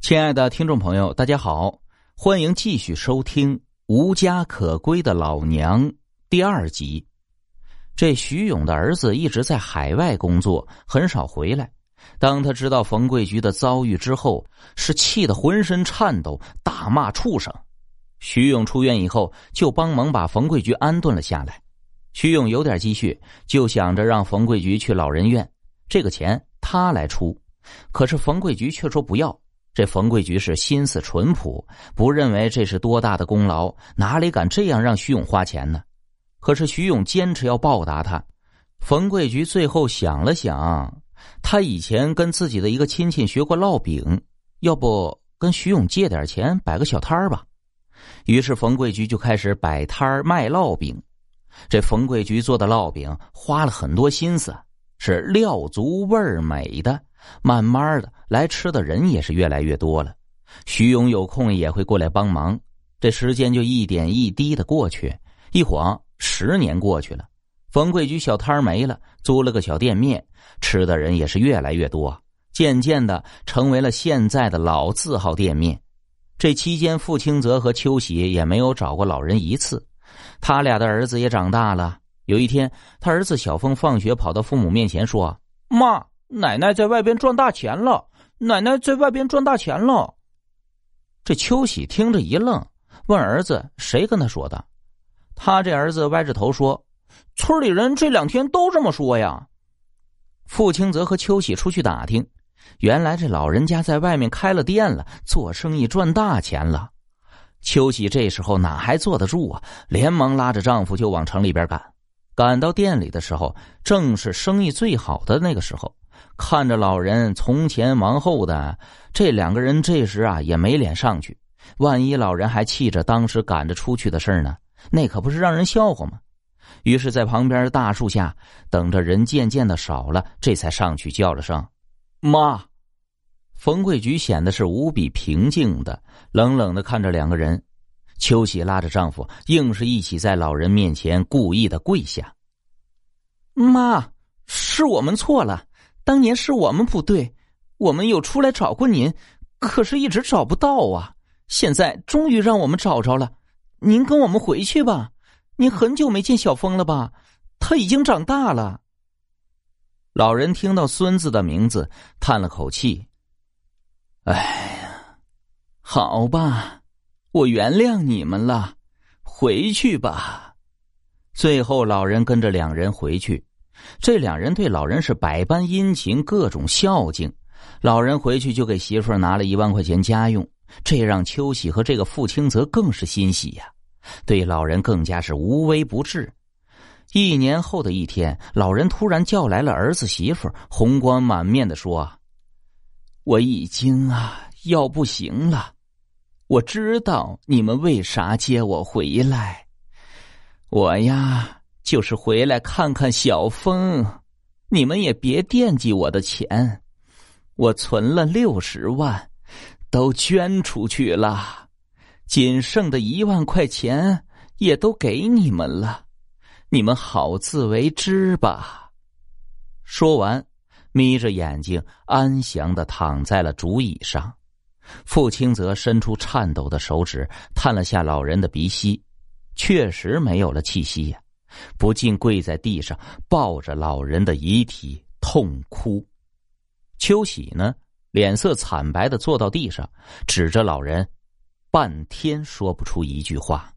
亲爱的听众朋友，大家好，欢迎继续收听《无家可归的老娘》第二集。这徐勇的儿子一直在海外工作，很少回来。当他知道冯桂菊的遭遇之后，是气得浑身颤抖，大骂畜生。徐勇出院以后，就帮忙把冯桂菊安顿了下来。徐勇有点积蓄，就想着让冯桂菊去老人院，这个钱他来出。可是冯桂菊却说不要。这冯桂菊是心思淳朴，不认为这是多大的功劳，哪里敢这样让徐勇花钱呢？可是徐勇坚持要报答他。冯桂菊最后想了想，他以前跟自己的一个亲戚学过烙饼，要不跟徐勇借点钱摆个小摊儿吧？于是冯桂菊就开始摆摊儿卖烙饼。这冯桂菊做的烙饼花了很多心思，是料足味儿美的。慢慢的，来吃的人也是越来越多了。徐勇有空也会过来帮忙。这时间就一点一滴的过去，一晃十年过去了。冯桂菊小摊没了，租了个小店面，吃的人也是越来越多，渐渐的成为了现在的老字号店面。这期间，傅清泽和秋喜也没有找过老人一次。他俩的儿子也长大了。有一天，他儿子小峰放学跑到父母面前说：“妈。”奶奶在外边赚大钱了，奶奶在外边赚大钱了。这秋喜听着一愣，问儿子：“谁跟他说的？”他这儿子歪着头说：“村里人这两天都这么说呀。”傅清泽和秋喜出去打听，原来这老人家在外面开了店了，做生意赚大钱了。秋喜这时候哪还坐得住啊？连忙拉着丈夫就往城里边赶。赶到店里的时候，正是生意最好的那个时候。看着老人从前往后的，这两个人这时啊也没脸上去。万一老人还气着当时赶着出去的事呢，那可不是让人笑话吗？于是，在旁边大树下等着人渐渐的少了，这才上去叫了声“妈”。冯桂菊显得是无比平静的，冷冷的看着两个人。秋喜拉着丈夫，硬是一起在老人面前故意的跪下。妈，是我们错了。当年是我们不对，我们有出来找过您，可是一直找不到啊！现在终于让我们找着了，您跟我们回去吧。您很久没见小峰了吧？他已经长大了。老人听到孙子的名字，叹了口气：“哎呀，好吧，我原谅你们了，回去吧。”最后，老人跟着两人回去。这两人对老人是百般殷勤，各种孝敬。老人回去就给媳妇拿了一万块钱家用，这让秋喜和这个傅清泽更是欣喜呀，对老人更加是无微不至。一年后的一天，老人突然叫来了儿子媳妇，红光满面的说：“我已经啊要不行了，我知道你们为啥接我回来，我呀。”就是回来看看小峰，你们也别惦记我的钱，我存了六十万，都捐出去了，仅剩的一万块钱也都给你们了，你们好自为之吧。说完，眯着眼睛安详的躺在了竹椅上。傅清泽伸出颤抖的手指，探了下老人的鼻息，确实没有了气息呀。不禁跪在地上，抱着老人的遗体痛哭。秋喜呢，脸色惨白的坐到地上，指着老人，半天说不出一句话。